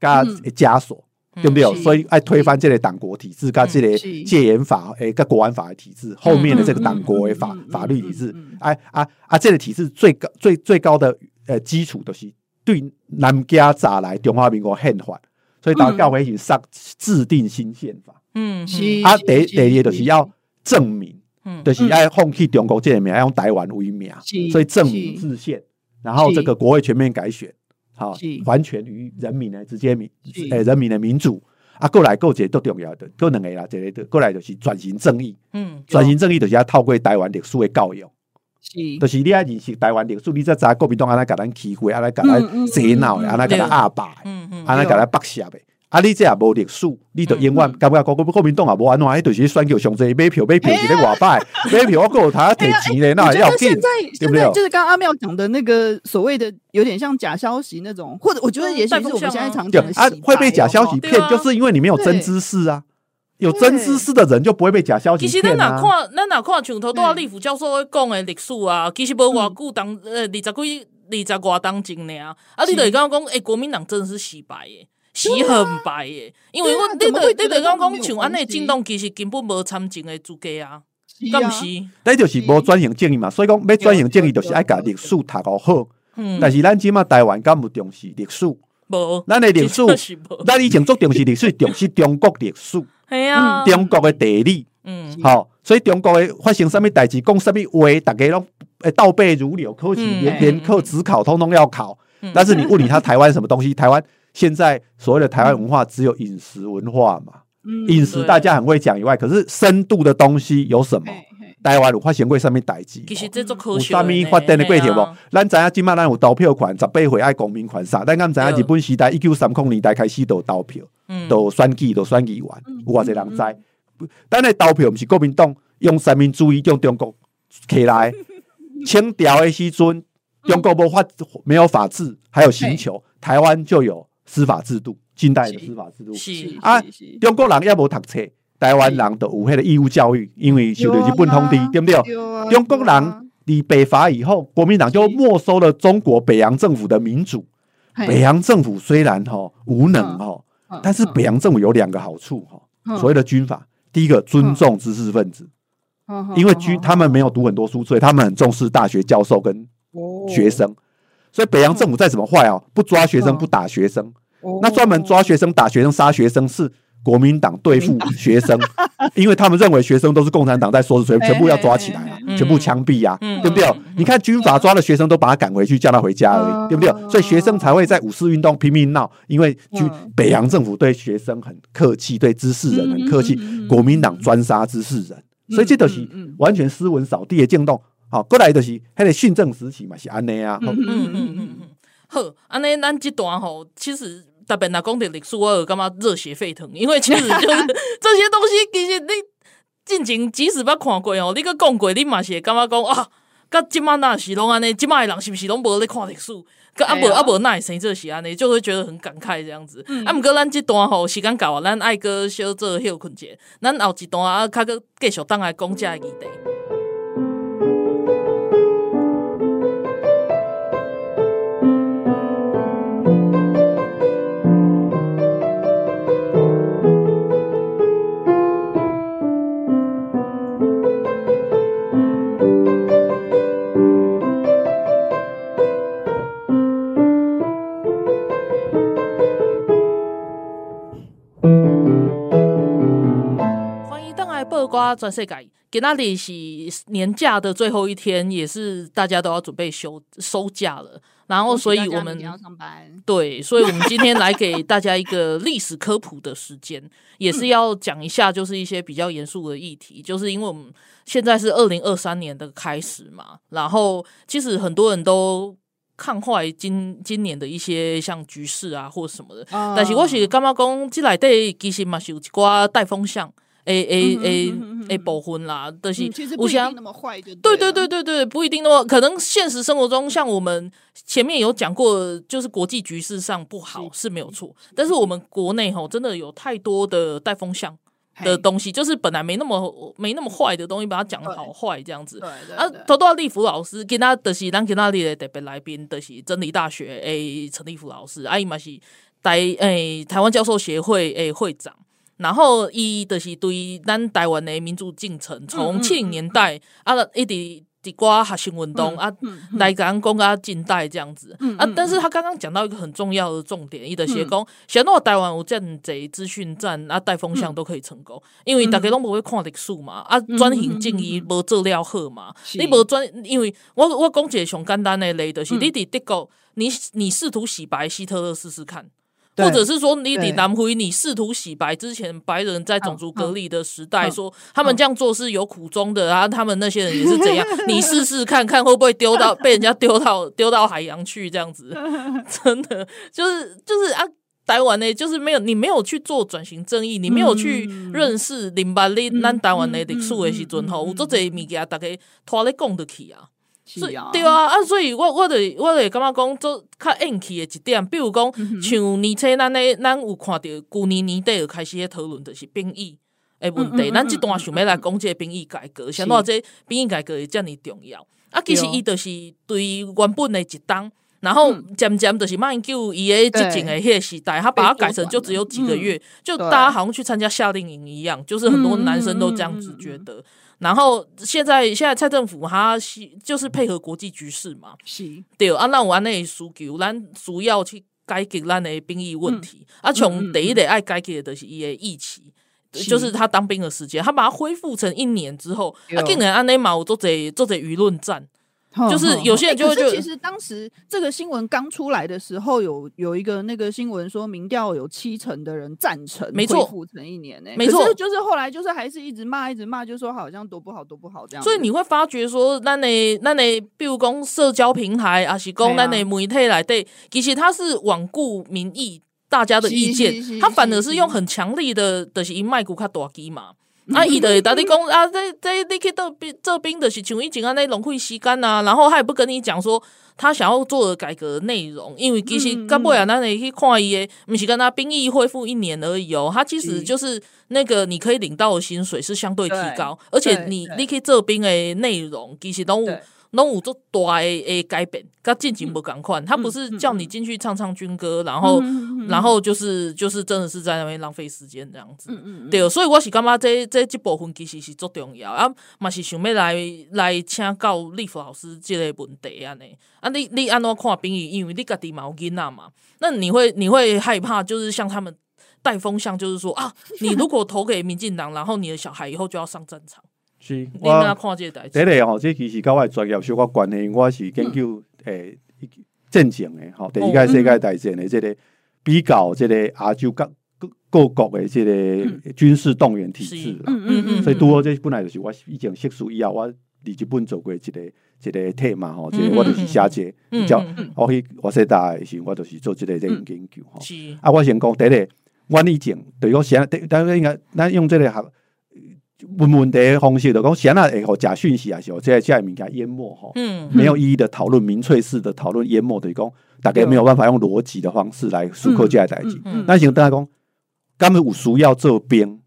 加枷锁，对不对？所以爱推翻这类党国体制，跟这类戒严法诶，跟国安法的体制，后面的这个党国的法法律体制，哎啊啊，这个体制最高最最高的呃基础就是对南家咋来中华民国宪法，所以大教会去上制定新宪法。嗯，是啊，第第二就是要证明，就是要放弃中国这个名，要用台湾为名，所以证明自宪，然后这个国会全面改选。好，完全于人民的直接民，诶、欸，人民的民主。啊，过来过节都重要的，过两个啦，这个过来就是转型正义，嗯，转型正义就是要透过台湾历史的教育，是，就是你要认识台湾历史，你才知道国民党安尼甲咱欺负，安尼甲咱洗脑，安尼甲咱压霸，嗯嗯，安尼甲咱剥削的。啊！你这也无历史，你就永远感觉国国国民党也无安怎，迄就是选举上济买票买票是咧外摆，买票 我够有他摕钱咧，那也要紧，对不对？就是刚刚阿妙讲的那个所谓的有点像假消息那种，或者我觉得也许是我们现在常讲的啊，会被假消息骗，就是因为你没有真知识啊。有真知识的人就不会被假消息骗啊。其实咱哪看，咱哪看，像头拄仔立夫教授讲的历史啊，其实无偌久当呃二十几、二十外当前呢啊。啊，你等于刚刚讲，诶，国民党真的是洗白诶。洗很白耶，因为我你对你对刚刚讲像安尼进动，其实根本无参政的资格啊，敢是？那就是无转型正义嘛，所以讲要转型正义，就是爱甲历史读好好。但是咱即马台湾敢有重视历史？无，咱的历史，咱以前做重视历史，重视中国历史，系啊，中国的地理，嗯，好，所以中国的发生什么代志，讲什么话，大家拢诶倒背如流，考试连连课只考通通要考。但是你问你他台湾什么东西？台湾。现在所谓的台湾文化只有饮食文化嘛，饮食大家很会讲以外，可是深度的东西有什么？台湾有发生过什么代志？其实这做科学。有啥物发展的过程无？咱知影即麦咱有投票权，十八岁爱公民权啥？但咱知影日本时代一九三零年代开始都有投票，都选举都选议员，有偌济人知？但那投票毋是国民党用三民主义用中国起来，清朝的时阵，中国无法没有法治，还有刑求，台湾就有。司法制度，近代的司法制度是啊，中国人也无读册，台湾人都有迄个义务教育，因为受到日本统治，对不对？中国人你北伐以后，国民党就没收了中国北洋政府的民主。北洋政府虽然哈无能哈，但是北洋政府有两个好处哈。所谓的军法，第一个尊重知识分子，因为军他们没有读很多书，所以他们很重视大学教授跟学生。所以北洋政府再怎么坏哦，不抓学生，不打学生，那专门抓学生、打学生、杀学生是国民党对付学生，因为他们认为学生都是共产党在说，所以全部要抓起来啊，全部枪毙啊，对不对？你看军阀抓了学生都把他赶回去，叫他回家而已，对不对？所以学生才会在五四运动拼命闹，因为军北洋政府对学生很客气，对知识人很客气，国民党专杀知识人，所以这都是完全斯文扫地的进动。好，过来就是迄个训政时期嘛，是安尼啊。嗯嗯嗯嗯嗯，好，安尼咱这段吼，其实特别若讲的历史，我有感觉热血沸腾，因为其实就是 这些东西，其实你进前即使捌看过哦，你阁讲过，你嘛是会感觉讲啊，甲即满那是拢安尼，即满的人是毋是拢无咧看历史？佮啊无啊无那会生这是安尼，就会觉得很感慨这样子。啊，毋过咱即段吼时间到啊，咱爱阁小做休困者，咱后一段啊，较阁继续当来讲遮个议题。全世界，今仔日是年假的最后一天，也是大家都要准备休收假了。然后，所以我们。对，所以我们今天来给大家一个历史科普的时间，也是 要讲一下，就是一些比较严肃的议题。就是因为我们现在是二零二三年的开始嘛，然后其实很多人都看坏今今年的一些像局势啊或什么的。哦、但是我是感觉讲，这内底其实嘛是有一寡带风向。A A A A 部分啦，但、就是不一定那么坏，对对对对对，不一定那么可能。现实生活中，像我们前面有讲过，就是国际局势上不好是没有错，但是我们国内吼真的有太多的带风向的东西，就是本来没那么没那么坏的东西，把它讲的好坏这样子。啊，头拄仔立甫老师跟他的是咱今仔日的特别来宾，的是真理大学诶陈立甫老师，阿姨嘛是。台诶、欸、台湾教授协会诶、欸、会长，然后伊就是对咱台湾的民主进程，从七零年代、嗯、啊一直。地瓜学生运动啊，来讲讲啊，近代这样子。啊，但是他刚刚讲到一个很重要的重点，伊的写讲，想到台湾有这样子资讯站啊，带风向都可以成功，因为大家拢无会看历史嘛，啊，转型正义无做了好嘛，你无转，因为我我讲一个上简单的例，就是你伫德国，你你试图洗白希特勒试试看。或者是说，你你南回，你试图洗白之前白人在种族隔离的时代，说他们这样做是有苦衷的啊，他们那些人也是怎样？你试试看看会不会丢到被人家丢到丢到海洋去这样子？真的就是就是啊，台湾呢，就是没有你没有去做转型正义，你没有去认识林巴利咱台湾的历史的时阵吼，有做这物件大家拖咧讲得起啊。所以对啊，啊，所以我我得我得感觉讲做较硬气的一点，比如讲像年初咱咧，咱有看到旧年年底就开始咧讨论，就是兵役诶问题。咱这段想要来讲这个兵役改革，想到这兵役改革会这么重要。啊，其实伊就是对原本的一档，然后渐渐就是马英九伊个执政的迄个时代，他把它改成就只有几个月，就大家好像去参加夏令营一样，就是很多男生都这样子觉得。然后现在现在蔡政府他是就是配合国际局势嘛，是。对啊，那我那需求，咱主要去解决咱的兵役问题，嗯、啊，从第一个爱解决的就是伊的疫情，就是他当兵的时间，他把它恢复成一年之后，啊，竟然安内嘛，有做这做这舆论战。就是有些人就会觉得，其实当时这个新闻刚出来的时候，有有一个那个新闻说，民调有七成的人赞成，没错，恢复成一年呢，没错，就是后来就是还是一直骂，一直骂，就说好像多不好，多不好这样。所以你会发觉说，那那那那，比如讲社交平台啊，是讲那那媒体来对，其实他是罔顾民意，大家的意见，他反而是用很强力的的是卖股卡大机嘛。啊，伊就会甲你讲啊，这这你去做兵做兵的是像以前安尼浪费时间啊，然后他也不跟你讲说他想要做的改革内容，因为其实到尾啊，咱会去看伊的，毋是跟他兵役恢复一年而已哦，他其实就是那个你可以领到的薪水是相对提高，而且你你去做兵的内容其实都有。拢有做大诶改变，甲进前无共款。他不是叫你进去唱唱军歌，然后，然后就是就是真的是在那边浪费时间这样子。对，所以我是感觉这这这部分其实是足重要啊，嘛是想要来来请教立甫老师这个问题安尼。啊，你你安怎看兵役？因为你家己嘛有囡仔嘛，那你会你会害怕，就是像他们带风向，就是说啊，你如果投给民进党，然后你的小孩以后就要上战场。是，我第一个吼，这其实跟我专业有小可关系，我是研究诶战争的吼，第一届世界大战的这个比较这个亚洲各各国的这个军事动员体制啦，嗯嗯嗯，所以拄好这本来就是我以前硕士以后，我伫日本做过一个一个题嘛吼，这个我就是写这个比较，我去我说大的时候，我就是做这个这个研究吼。啊，我先讲第一个，我以前对我写，当然应该咱用这个学。问问题的方式就讲，现在会互假讯息啊，是哦，这这物件淹没吼，嗯，没有意义的讨论，民粹式的讨论淹没的讲，大概没有办法用逻辑的方式来思考这代志。那像大家讲，他们有需要做兵，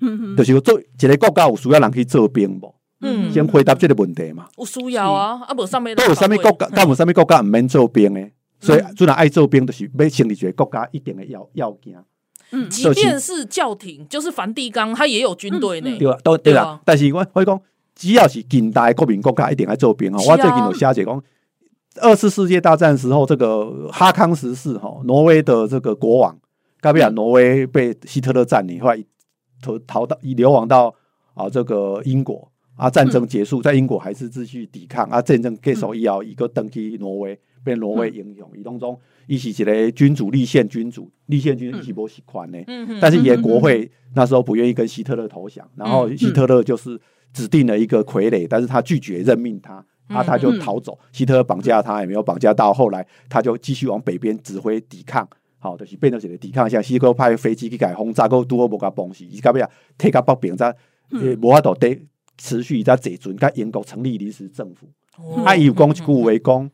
嗯，就是做一个国家有需要人去做兵无？嗯，先回答这个问题嘛。有需要啊，啊，无啥物都有啥物国家，敢无啥物国家毋免做兵诶，所以虽然爱做兵，就是要成立一个国家一定的要要件。嗯，即便是教廷，就是梵蒂冈，它也有军队呢。对啊，都对啦。但是我我讲，只要是近代国民国家，一定爱做兵哦。我最近有写解讲，二次世界大战时候，这个哈康十世哈，挪威的这个国王，该不讲挪威被希特勒占领，后来逃逃到流亡到啊这个英国啊，战争结束，在英国还是继续抵抗啊，战争结束以后，一个登基挪威，变挪威英雄，伊当中。伊是一个君主立宪君主，立宪君主是不喜欢的，但是也国会那时候不愿意跟希特勒投降，然后希特勒就是指定了一个傀儡，但是他拒绝任命他，啊，他就逃走，希特勒绑架他也没有绑架到，后来他就继续往北边指挥抵抗，好，就是变成一个抵抗，像希特勒派飞机去改轰炸，过都好无甲崩死，伊到尾啊，退到北边在无法度得持续在坐船，甲英国成立临时政府，啊，伊有讲一句话讲，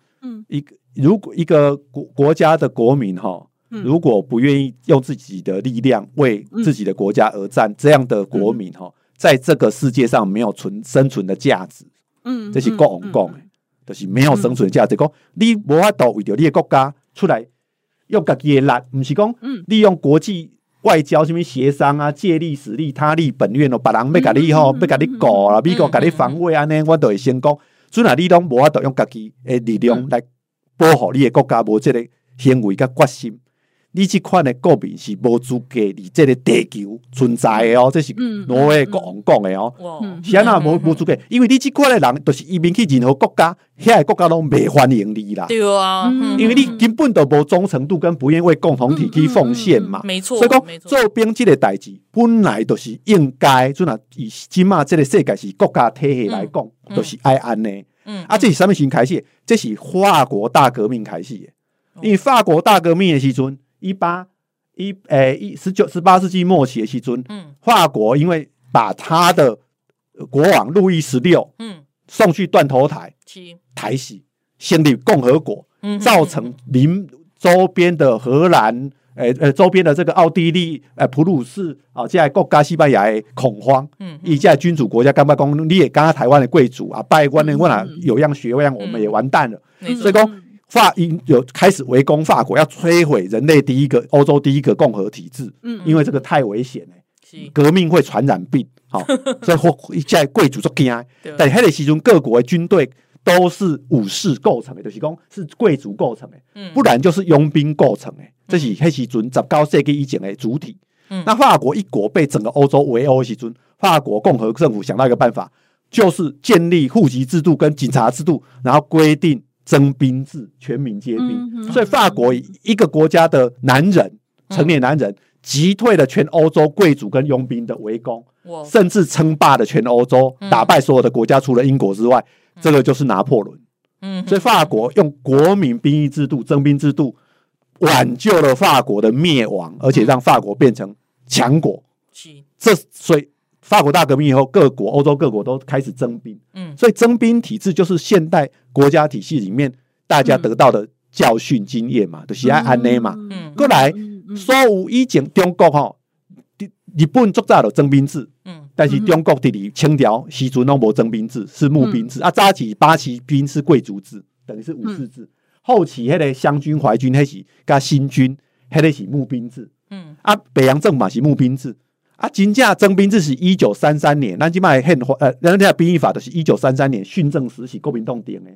一个。如果一个国国家的国民哈，如果不愿意用自己的力量为自己的国家而战，这样的国民哈，在这个世界上没有存生存的价值。嗯，这是国王讲的，就是没有生存的价值。讲你无法度为着你的国家出来用家己的力，不是讲利用国际外交什么协商啊，借力使力他力本愿哦，别人要甲你吼，要甲你搞啦，美国甲你防卫安尼，我都会先讲。阵啊，你都无法度用家己的力量来保护你的国家，无这个行为甲决心。你这款的国民是无资格伫这个地球存在的哦，这是挪威国王讲的哦。是安那无无资格，因为你这款的人，就是移民去任何国家，遐个国家拢未欢迎你啦。对啊，因为你根本都无忠诚度，跟不愿为共同体去奉献嘛。没错，所以讲做兵这个代志，本来就是应该。阵啊，以今嘛这个世界是国家体系来讲，都是爱安呢。啊，这是什么时开始？这是法国大革命开始的。因为法国大革命的时阵。一八一诶一十九十八世纪末期的时阵，嗯，法国因为把他的国王路易十六，嗯，送去断头台，台洗，建立共和国，嗯，造成邻周边的荷兰，诶、欸、诶，周边的这个奥地利，诶、欸，普鲁士啊，这些国家西班牙的恐慌，嗯，一些君主国家，刚刚讲你也刚刚台湾的贵族啊，拜官的问啊，有样学样，我们也完蛋了，嗯、所以说。法英有开始围攻法国，要摧毁人类第一个欧洲第一个共和体制。嗯，因为这个太危险了，革命会传染病。好，所以或一在贵族做惊。但迄个时阵，各国的军队都是武士构成的，就是讲是贵族构成的，不然就是佣兵构成的。这是黑时阵十九世纪以前的主体。那法国一国被整个欧洲围殴的时阵，法国共和政府想到一个办法，就是建立户籍制度跟警察制度，然后规定。征兵制，全民皆兵，所以法国一个国家的男人，嗯、成年男人击退了全欧洲贵族跟佣兵的围攻，甚至称霸了全欧洲，嗯、打败所有的国家，除了英国之外，嗯、这个就是拿破仑。嗯、所以法国用国民兵役制度、征兵制度，挽救了法国的灭亡，而且让法国变成强国。嗯、这所以。法国大革命以后，各国欧洲各国都开始征兵，嗯，所以征兵体制就是现代国家体系里面大家得到的教训经验嘛，就喜爱安内嘛，嗯，过来所有以前中国哈，日本作早的征兵制，嗯，但是中国的里清朝时阵拢无征兵制，是募兵制，啊，早期八旗兵是贵族制，等于是武士制，后期迄个湘军淮军迄是加新军，迄个是募兵制，嗯，啊，北洋政府嘛是募兵制。啊，金价征兵制是一九三三年，那起码宪法呃，人家兵役法都是一九三三年训政时期国民党定的，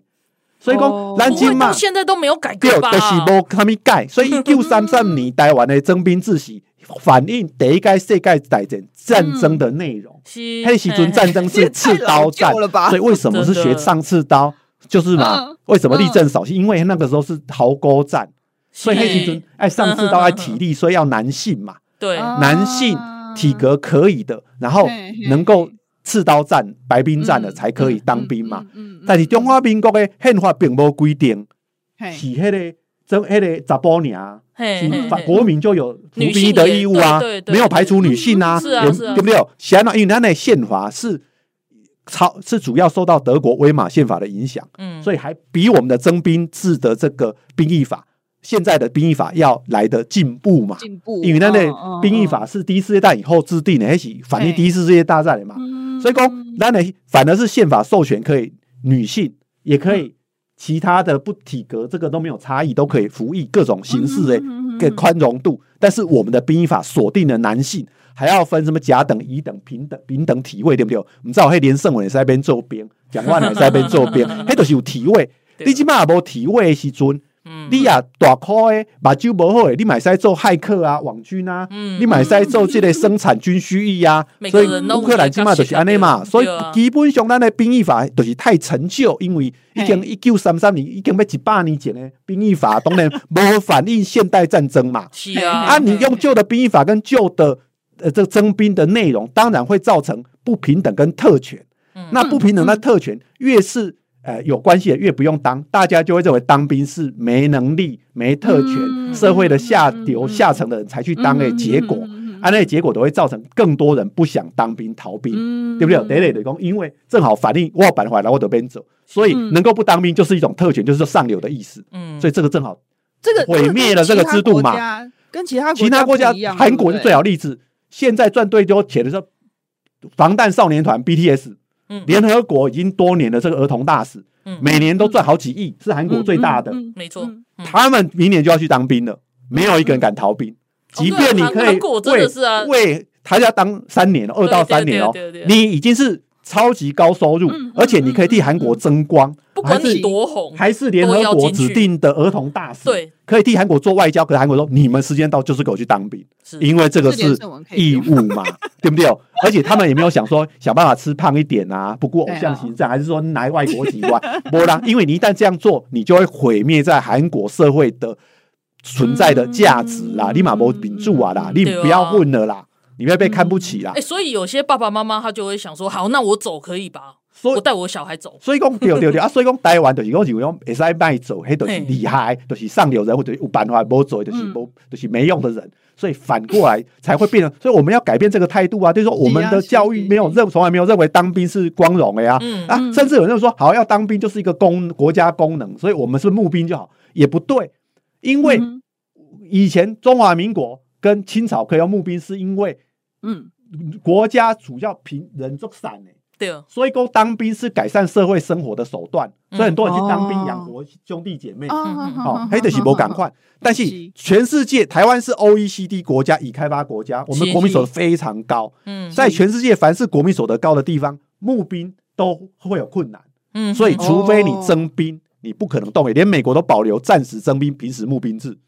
所以讲南京嘛现在都没有改革吧？就是无他们改，所以一九三三年 台湾的征兵制是反映第一届世界大战战争的内容。黑时阵战争是刺刀战，所以为什么是学上刺刀？就是嘛，为什么立正扫兴？因为那个时候是壕沟战，所以黑时阵爱上刺刀爱体力，所以要男性嘛，对，男性。体格可以的，然后能够刺刀战、白兵战的才可以当兵嘛。但是中华民国的宪法并无规定，是迄个征迄个查甫娘，是国民就有服兵役的义务啊，没有排除女性啊，对不对？显然，因为他那宪法是超是主要受到德国威玛宪法的影响，嗯，所以还比我们的征兵制的这个兵役法。现在的兵役法要来的进步嘛？进步，因为那那兵役法是第一次世界大战以后制定的，还是反映第一次世界大战的嘛？所以讲，那呢，反而是宪法授权可以女性也可以，其他的不体格这个都没有差异，都可以服役各种形式的个宽容度。但是我们的兵役法锁定了男性还要分什么甲等、乙等、平等、平等体位，对不对？我们知道，嘿，连胜文也在那边做兵，蒋万也在那边做兵，嘿，都是有体位。你起码无体位的时阵。你啊，大块诶，目睭无好诶，你买使做骇客啊，网军啊，你买使做这个生产军需役啊，所以乌克兰起码就是安尼嘛，所以基本上咱诶兵役法就是太陈旧，因为已经一九三三年，已经要一百年前的兵役法，当然无反映现代战争嘛。是啊，啊，你用旧的兵役法跟旧的呃这个征兵的内容，当然会造成不平等跟特权。那不平等的特权越是。呃，有关系的越不用当，大家就会认为当兵是没能力、没特权、嗯、社会的下流、嗯、下层的人才去当的结果，嗯、啊，那些结果都会造成更多人不想当兵、逃兵，嗯、对不对？得得得讲，因为正好反映我板回来我得边走，所以能够不当兵就是一种特权，就是上流的意思。嗯，所以这个正好这个毁灭了这个制度嘛，跟其他其他国家，韩国是最好例子。现在赚最多钱的是防弹少年团 BTS。联合国已经多年的这个儿童大使，每年都赚好几亿，是韩国最大的。没错，他们明年就要去当兵了。没有一个人敢逃兵。即便你可以为为他要当三年，二到三年哦，你已经是超级高收入，而且你可以替韩国争光。不管你多红，还是联合国指定的儿童大使，对，可以替韩国做外交。可是韩国说，你们时间到就是给我去当兵，因为这个是义务嘛，对不对？而且他们也没有想说想办法吃胖一点啊，不顾偶像形象，还是说拿外国籍外，不啦，因为你一旦这样做，你就会毁灭在韩国社会的存在的价值啦，立马没秉住啊啦，你不要混了啦，你会被看不起啦。哎，所以有些爸爸妈妈他就会想说，好，那我走可以吧？所以我带我小孩走，所以讲对对对。啊，所以讲台湾就是讲是讲会使卖走，迄都是厉害，都是上流人或者有办法无做，就是无就是没用的人，所以反过来才会变成，所以我们要改变这个态度啊，就是说我们的教育没有认，从来没有认为当兵是光荣的呀，啊，甚至有人说好要当兵就是一个功国家功能，所以我们是募兵就好，也不对，因为以前中华民国跟清朝可以用募兵，是因为嗯国家主要凭人做散诶。所以讲当兵是改善社会生活的手段，所以很多人去当兵养活兄弟姐妹。哦，黑的是不赶快，但是全世界台湾是 OECD 国家，已开发国家，我们国民所得非常高。嗯，在全世界凡是国民所得高的地方，募兵都会有困难。嗯，所以除非你征兵，你不可能动员。连美国都保留暂时征兵、平时募兵制。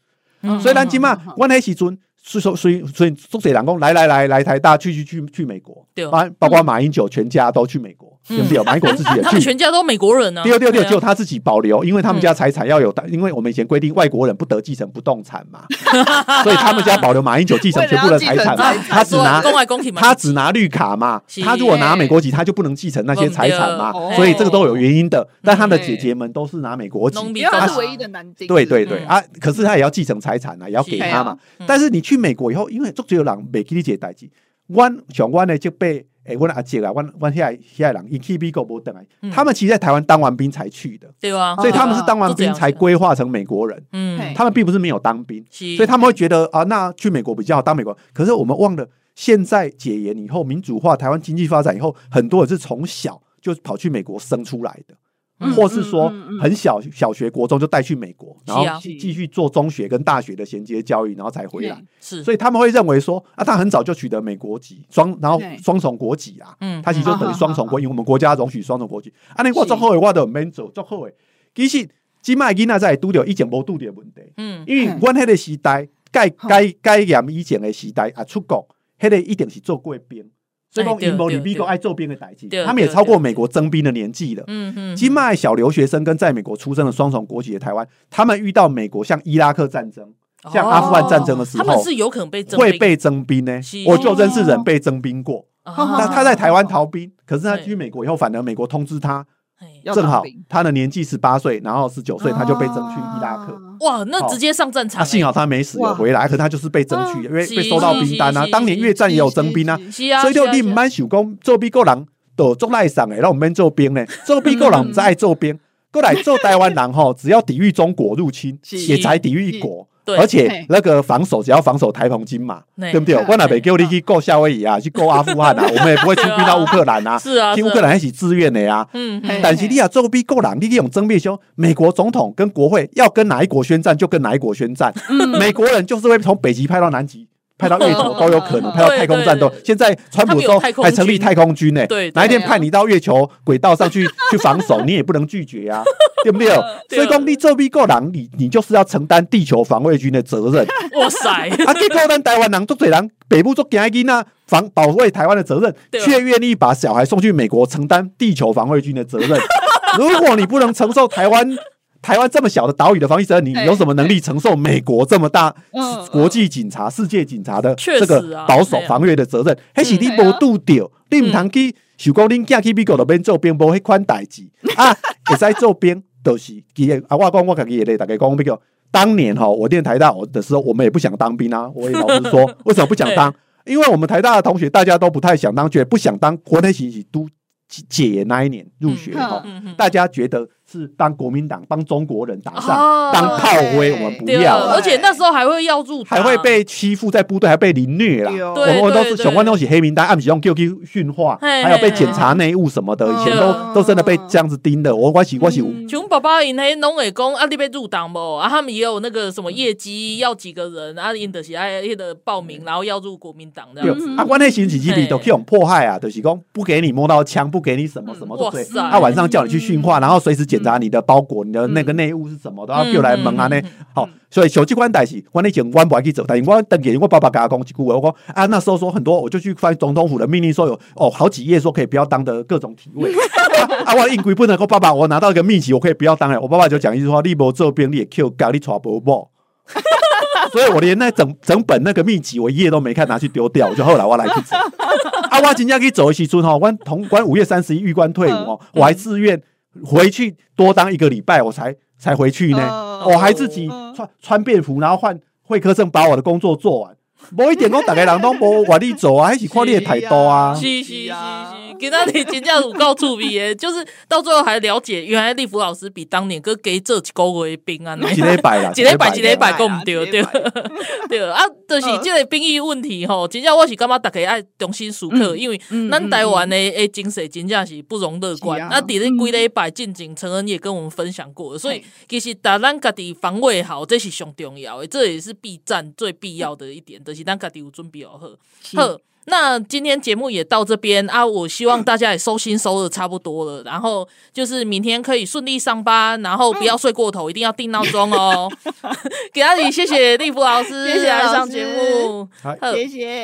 所以咱今嘛，我那时阵。所以说，所以所以，中水两工来来来来台大去去去去美国，对，包括马英九全家都去美国。对不对？马英九自己也 去，全家都美国人呢。对对对，只有他自己保留，因为他们家财产要有，因为我们以前规定外国人不得继承不动产嘛，所以他们家保留马英九继承全部的财产，他只拿公外公平嘛，他只拿绿卡嘛，他如果拿美国籍，他就不能继承那些财产嘛，所以这个都有原因的。但他的姐姐们都是拿美国籍，他是唯一的男丁。对对对。啊，可是他也要继承财产啊，也要给他嘛。但是你去美国以后，因为足只有人没给你解代志，湾像湾呢就被。哎，我阿姐啊，我我现在现在人伊去美国无等来，他们其实在台湾当完兵才去的，对啊，所以他们是当完兵才规划成美国人，嗯，他们并不是没有当兵，所以他们会觉得啊，那去美国比较好当美国。可是我们忘了，现在解严以后，民主化，台湾经济发展以后，很多人是从小就跑去美国生出来的。或是说很小小学、国中就带去美国，然后继继续做中学跟大学的衔接教育，然后才回来。是，所以他们会认为说啊，他很早就取得美国籍，双然后双重国籍啊，嗯，他其实就等于双重国，因为我们国家容许双重国籍。啊，你我做好的我都免做，做好的。其实今麦囡仔在拄着以前无拄着问题，嗯，因为阮迄个时代改改改严以前的时代啊，出国迄个一定是做过兵。所以讲，英国、美国爱做兵的代际，他们也超过美国征兵的年纪了。嗯嗯，金麦小留学生跟在美国出生的双重国籍的台湾，他们遇到美国像伊拉克战争、像阿富汗战争的时候，他们是有可能被征会被征兵呢。我就认识人被征兵过，那他在台湾逃兵，可是他去美国以后，反而美国通知他。正好他的年纪十八岁，然后十九岁他就被征去伊拉克。哇，那直接上战场。幸好他没死，有回来，可他就是被征去，因为被收到兵单啊。当年越战也有征兵啊，所以就你唔蛮想讲做美国人都做赖上诶，让我们做兵呢？做美国人唔爱做兵，过来做台湾人吼，只要抵御中国入侵，也才抵御一国。而且那个防守只要防守台澎金马，对不对？我哪边叫你去过夏威夷啊，去过阿富汗啊，我们也不会出兵到乌克兰啊。是啊，去乌克兰一起自愿的呀。嗯，但是你要做比够人，你用争辩说，美国总统跟国会要跟哪一国宣战，就跟哪一国宣战。美国人就是会从北极派到南极。派到月球都有可能，派到太空战斗。现在川普说还成立太空军呢，哪一天派你到月球轨道上去 去防守，你也不能拒绝啊，对不对？所以讲你做美国人，你你就是要承担地球防卫军的责任。哇塞！啊，结果咱台湾人做人，北部做惊囡啊，防保卫台湾的责任，却愿意把小孩送去美国承担地球防卫军的责任。如果你不能承受台湾。台湾这么小的岛屿的防御责任，你有什么能力承受美国这么大国际警察、世界警察的这个保守防御的责任？还是你无度掉，你唔通去想讲你嫁去美国那边做兵，无迄款代志 啊？会使做兵，都是其实啊，我讲我自己也咧，大家讲比较。当年哈，我念台大我的时候，我们也不想当兵啊。我也老实说，为什么不想当？因为我们台大的同学大家都不太想当，觉得不想当。国内其实都解严那一年入学哈，大家觉得。是当国民党帮中国人打仗，哦、当炮灰，我们不要。而且那时候还会要入党，还会被欺负，在部队还被凌虐啦。我们都是相关东西黑名单，暗喜用 QQ 训话，还有被检查内务什么的，以前都都真的被这样子盯的。我我是我是。熊宝宝因迄拢会讲啊，你被入党不？啊，他们也有那个什么业绩要几个人啊，因的是爱那个报名，然后要入国民党这样子。啊，关内刑警基地都这种迫害啊，就是讲不给你摸到枪，不给你什么什么，对。他晚上叫你去训话，然后随时检查你的包裹。你的那个内务是什么？都要叫来问啊呢。好，所以小机关代志，我那前我不爱去走，但是我等于我爸爸跟他讲一句话，我讲啊，那时候说很多，我就去翻总统府的命令，说有哦好几页说可以不要当的各种体位。啊，我硬规不能够，爸爸，我拿到一个秘籍，我可以不要当了。我爸爸就讲一句话：你无做兵，你也 Q 咖你传播报。所以我连那整整本那个秘籍，我一页都没看，拿去丢掉。我就后来我来去走。啊，我今天可以走一起出哈，我同关五月三十一玉官退伍哦，我还自愿。回去多当一个礼拜，我才才回去呢。Uh, 我还自己穿穿便服，然后换会客证，把我的工作做完。无一定讲，大家人都无愿意做啊，还是看你的态度啊。是是是是，给他你真正有够趣味的，就是到最后还了解，原来立福老师比当年哥给这几个月兵啊，几礼拜啦，几礼拜几礼拜讲唔对对 对啊，就是这个兵役问题吼，真正我是感觉大家爱重新思考，因为咱台湾的诶精神真正是不容乐观。那底咧几礼拜进前承恩也跟我们分享过，所以其实打咱家己防卫好，这是上重要的，这也是必战最必要的一点的。是咱家己有准备好好，好，那今天节目也到这边啊！我希望大家也收心收的差不多了，然后就是明天可以顺利上班，然后不要睡过头，一定要定闹钟哦。给阿里，谢谢立福老师，谢谢来上节目，好，谢谢。